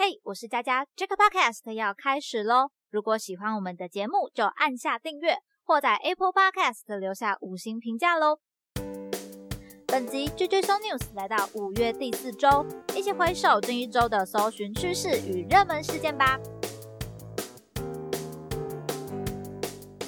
嘿，我是佳佳，这个 podcast 要开始喽！如果喜欢我们的节目，就按下订阅，或在 Apple Podcast 留下五星评价喽。本集 JJ So News 来到五月第四周，一起回首这一周的搜寻趋势与热门事件吧。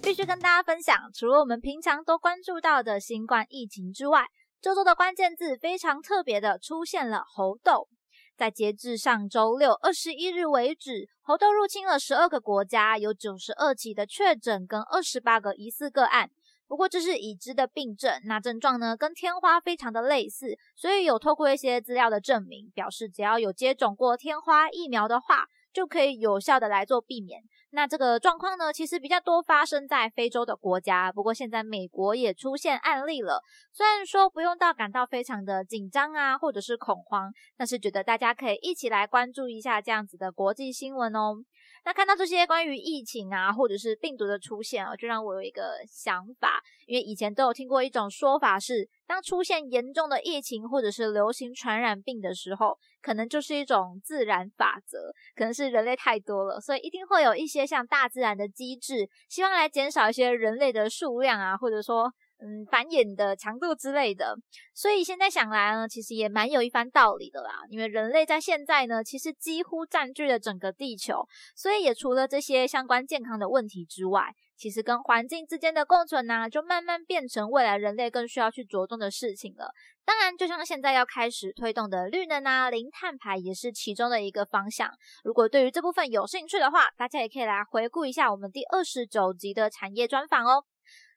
必须跟大家分享，除了我们平常都关注到的新冠疫情之外，这周的关键字非常特别的出现了猴痘。在截至上周六二十一日为止，猴痘入侵了十二个国家，有九十二起的确诊跟二十八个疑似个案。不过这是已知的病症，那症状呢跟天花非常的类似，所以有透过一些资料的证明，表示只要有接种过天花疫苗的话，就可以有效的来做避免。那这个状况呢，其实比较多发生在非洲的国家，不过现在美国也出现案例了。虽然说不用到感到非常的紧张啊，或者是恐慌，但是觉得大家可以一起来关注一下这样子的国际新闻哦。那看到这些关于疫情啊，或者是病毒的出现啊，就让我有一个想法，因为以前都有听过一种说法是，当出现严重的疫情或者是流行传染病的时候，可能就是一种自然法则，可能是人类太多了，所以一定会有一些像大自然的机制，希望来减少一些人类的数量啊，或者说。嗯，繁衍的强度之类的，所以现在想来呢，其实也蛮有一番道理的啦。因为人类在现在呢，其实几乎占据了整个地球，所以也除了这些相关健康的问题之外，其实跟环境之间的共存呢，就慢慢变成未来人类更需要去着重的事情了。当然，就像现在要开始推动的绿能啊、零碳排，也是其中的一个方向。如果对于这部分有兴趣的话，大家也可以来回顾一下我们第二十九集的产业专访哦。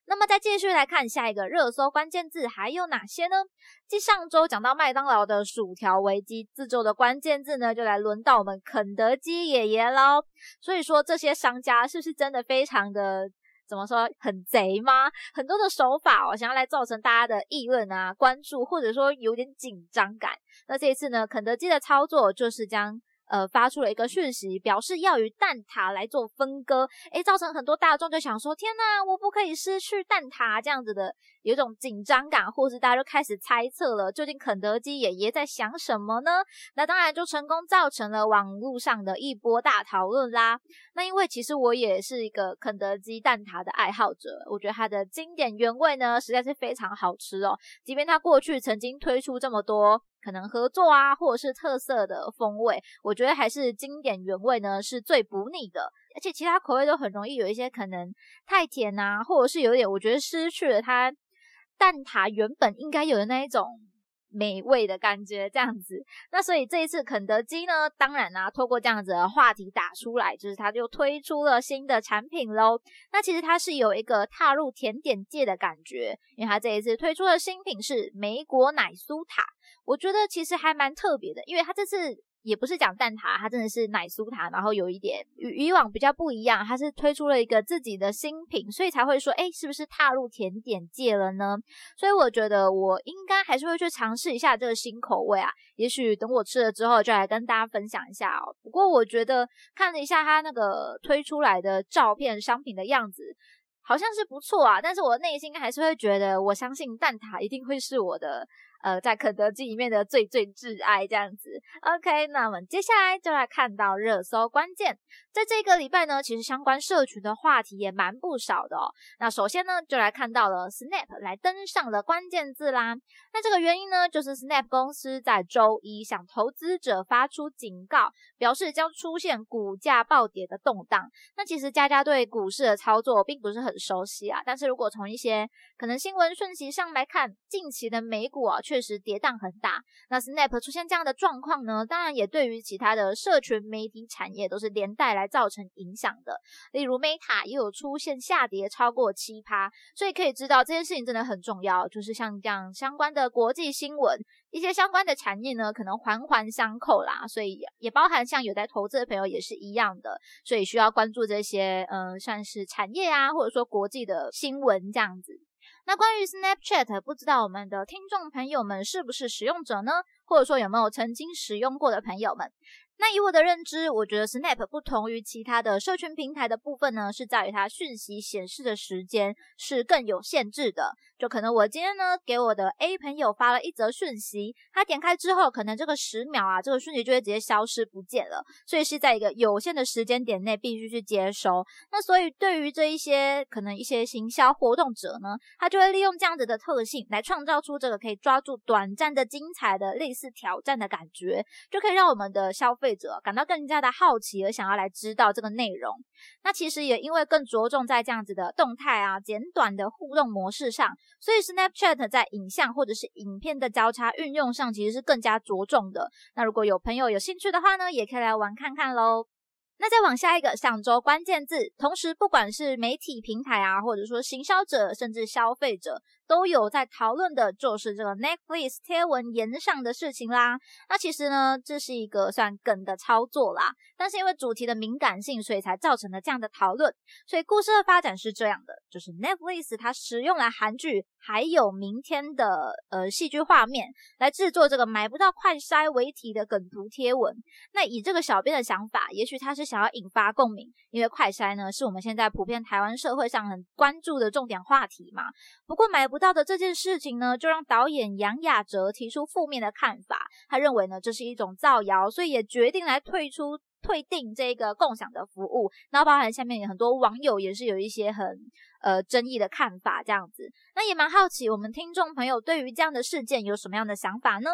那么再继续来看下一个热搜关键字还有哪些呢？继上周讲到麦当劳的薯条危机，这周的关键字呢就来轮到我们肯德基爷爷喽。所以说这些商家是不是真的非常的怎么说很贼吗？很多的手法哦，想要来造成大家的议论啊、关注，或者说有点紧张感。那这一次呢，肯德基的操作就是将。呃，发出了一个讯息，表示要与蛋挞来做分割，诶，造成很多大众就想说，天哪，我不可以失去蛋挞这样子的，有一种紧张感，或是大家就开始猜测了，究竟肯德基爷爷在想什么呢？那当然就成功造成了网络上的一波大讨论啦。那因为其实我也是一个肯德基蛋挞的爱好者，我觉得它的经典原味呢，实在是非常好吃哦。即便它过去曾经推出这么多。可能合作啊，或者是特色的风味，我觉得还是经典原味呢是最不腻的，而且其他口味都很容易有一些可能太甜啊，或者是有点我觉得失去了它蛋挞原本应该有的那一种美味的感觉，这样子。那所以这一次肯德基呢，当然啊，透过这样子的话题打出来，就是它就推出了新的产品喽。那其实它是有一个踏入甜点界的感觉，因为它这一次推出的新品是莓果奶酥塔。我觉得其实还蛮特别的，因为它这次也不是讲蛋挞，它真的是奶酥塔，然后有一点与以往比较不一样，它是推出了一个自己的新品，所以才会说，哎，是不是踏入甜点界了呢？所以我觉得我应该还是会去尝试一下这个新口味啊，也许等我吃了之后，就来跟大家分享一下哦。不过我觉得看了一下它那个推出来的照片、商品的样子，好像是不错啊，但是我内心还是会觉得，我相信蛋挞一定会是我的。呃，在肯德基里面的最最挚爱这样子，OK，那我们接下来就来看到热搜关键，在这个礼拜呢，其实相关社群的话题也蛮不少的哦。那首先呢，就来看到了 Snap 来登上了关键字啦。那这个原因呢，就是 Snap 公司在周一向投资者发出警告，表示将出现股价暴跌的动荡。那其实佳佳对股市的操作并不是很熟悉啊，但是如果从一些可能新闻讯息上来看，近期的美股啊，却确实跌宕很大。那 Snap 出现这样的状况呢？当然也对于其他的社群媒体产业都是连带来造成影响的。例如 Meta 也有出现下跌超过七趴，所以可以知道这件事情真的很重要。就是像这样相关的国际新闻，一些相关的产业呢，可能环环相扣啦。所以也包含像有在投资的朋友也是一样的，所以需要关注这些嗯，算是产业啊，或者说国际的新闻这样子。那关于 Snapchat，不知道我们的听众朋友们是不是使用者呢？或者说有没有曾经使用过的朋友们？那以我的认知，我觉得 Snap 不同于其他的社群平台的部分呢，是在于它讯息显示的时间是更有限制的。就可能我今天呢给我的 A 朋友发了一则讯息，他点开之后，可能这个十秒啊，这个讯息就会直接消失不见了，所以是在一个有限的时间点内必须去接收。那所以对于这一些可能一些行销活动者呢，他就会利用这样子的特性来创造出这个可以抓住短暂的精彩的类似挑战的感觉，就可以让我们的消费者感到更加的好奇而想要来知道这个内容。那其实也因为更着重在这样子的动态啊、简短的互动模式上。所以，Snapchat 在影像或者是影片的交叉运用上，其实是更加着重的。那如果有朋友有兴趣的话呢，也可以来玩看看喽。那再往下一个上周关键字，同时不管是媒体平台啊，或者说行销者，甚至消费者。都有在讨论的，就是这个 Netflix 贴文延上的事情啦。那其实呢，这是一个算梗的操作啦，但是因为主题的敏感性，所以才造成了这样的讨论。所以故事的发展是这样的，就是 Netflix 它使用了韩剧还有明天的呃戏剧画面来制作这个买不到快筛为题的梗图贴文。那以这个小编的想法，也许他是想要引发共鸣，因为快筛呢是我们现在普遍台湾社会上很关注的重点话题嘛。不过买不。不到的这件事情呢，就让导演杨雅哲提出负面的看法。他认为呢，这是一种造谣，所以也决定来退出、退订这个共享的服务。然后，包含下面有很多网友也是有一些很呃争议的看法，这样子。那也蛮好奇，我们听众朋友对于这样的事件有什么样的想法呢？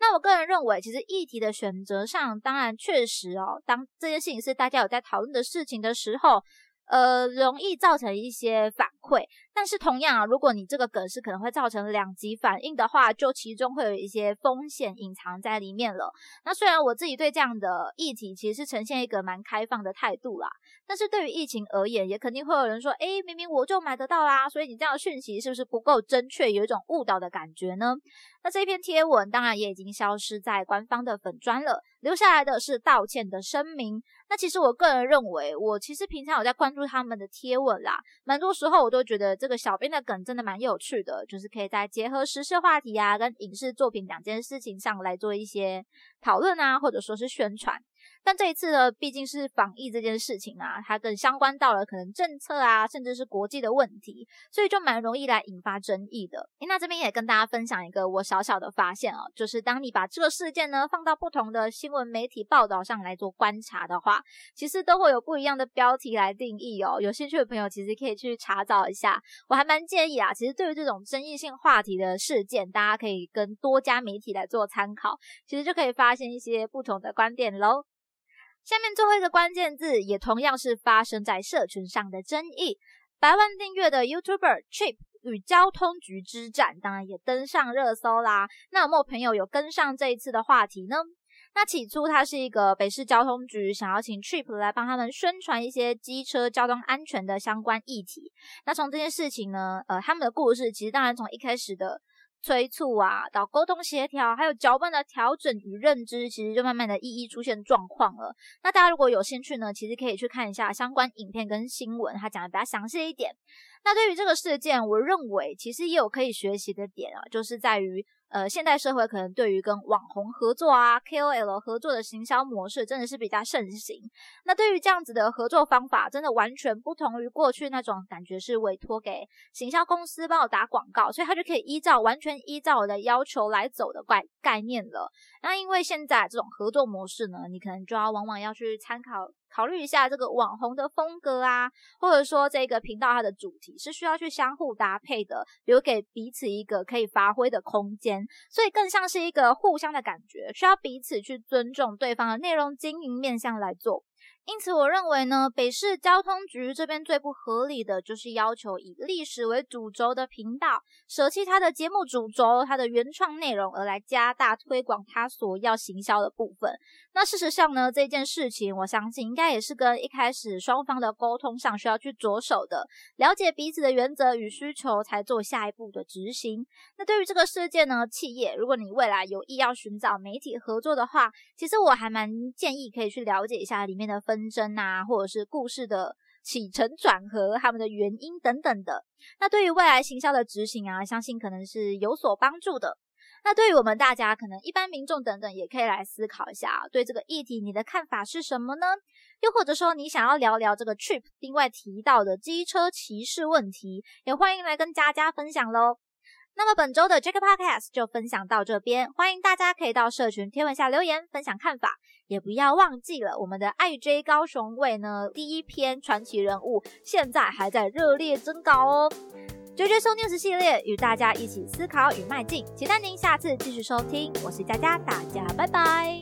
那我个人认为，其实议题的选择上，当然确实哦，当这件事情是大家有在讨论的事情的时候。呃，容易造成一些反馈，但是同样啊，如果你这个梗是可能会造成两极反应的话，就其中会有一些风险隐藏在里面了。那虽然我自己对这样的议题其实是呈现一个蛮开放的态度啦，但是对于疫情而言，也肯定会有人说，诶，明明我就买得到啦，所以你这样的讯息是不是不够正确，有一种误导的感觉呢？那这篇贴文当然也已经消失在官方的粉砖了，留下来的是道歉的声明。那其实我个人认为，我其实平常有在关注他们的贴文啦，蛮多时候我都觉得这这个小编的梗真的蛮有趣的，就是可以在结合时事话题啊跟影视作品两件事情上来做一些讨论啊，或者说是宣传。但这一次呢，毕竟是防疫这件事情啊，它更相关到了可能政策啊，甚至是国际的问题，所以就蛮容易来引发争议的。那这边也跟大家分享一个我小小的发现哦，就是当你把这个事件呢放到不同的新闻媒体报道上来做观察的话，其实都会有不一样的标题来定义哦。有兴趣的朋友其实可以去查找一下，我还蛮建议啊，其实对于这种争议性话题的事件，大家可以跟多家媒体来做参考，其实就可以发现一些不同的观点喽。下面最后一个关键字也同样是发生在社群上的争议，百万订阅的 YouTuber Trip 与交通局之战，当然也登上热搜啦。那有没有朋友有跟上这一次的话题呢？那起初它是一个北市交通局想要请 Trip 来帮他们宣传一些机车交通安全的相关议题。那从这件事情呢，呃，他们的故事其实当然从一开始的。催促啊，到沟通协调，还有脚本的调整与认知，其实就慢慢的一一出现状况了。那大家如果有兴趣呢，其实可以去看一下相关影片跟新闻，它讲的比较详细一点。那对于这个事件，我认为其实也有可以学习的点啊，就是在于。呃，现代社会可能对于跟网红合作啊、KOL 合作的行销模式真的是比较盛行。那对于这样子的合作方法，真的完全不同于过去那种感觉是委托给行销公司帮我打广告，所以他就可以依照完全依照我的要求来走的概概念了。那因为现在这种合作模式呢，你可能就要往往要去参考。考虑一下这个网红的风格啊，或者说这个频道它的主题是需要去相互搭配的，留给彼此一个可以发挥的空间，所以更像是一个互相的感觉，需要彼此去尊重对方的内容经营面向来做。因此，我认为呢，北市交通局这边最不合理的就是要求以历史为主轴的频道舍弃它的节目主轴、它的原创内容，而来加大推广它所要行销的部分。那事实上呢，这件事情我相信应该也是跟一开始双方的沟通上需要去着手的，了解彼此的原则与需求，才做下一步的执行。那对于这个事件呢，企业如果你未来有意要寻找媒体合作的话，其实我还蛮建议可以去了解一下里面的。纷争啊，或者是故事的起承转合，他们的原因等等的，那对于未来行销的执行啊，相信可能是有所帮助的。那对于我们大家，可能一般民众等等，也可以来思考一下，对这个议题你的看法是什么呢？又或者说你想要聊聊这个 Trip 另外提到的机车骑士问题，也欢迎来跟佳佳分享喽。那么本周的 Jack Podcast 就分享到这边，欢迎大家可以到社群贴文下留言分享看法，也不要忘记了我们的爱追高雄卫呢第一篇传奇人物现在还在热烈征稿哦。绝绝收零食系列与大家一起思考与迈进，期待您下次继续收听，我是佳佳，大家拜拜。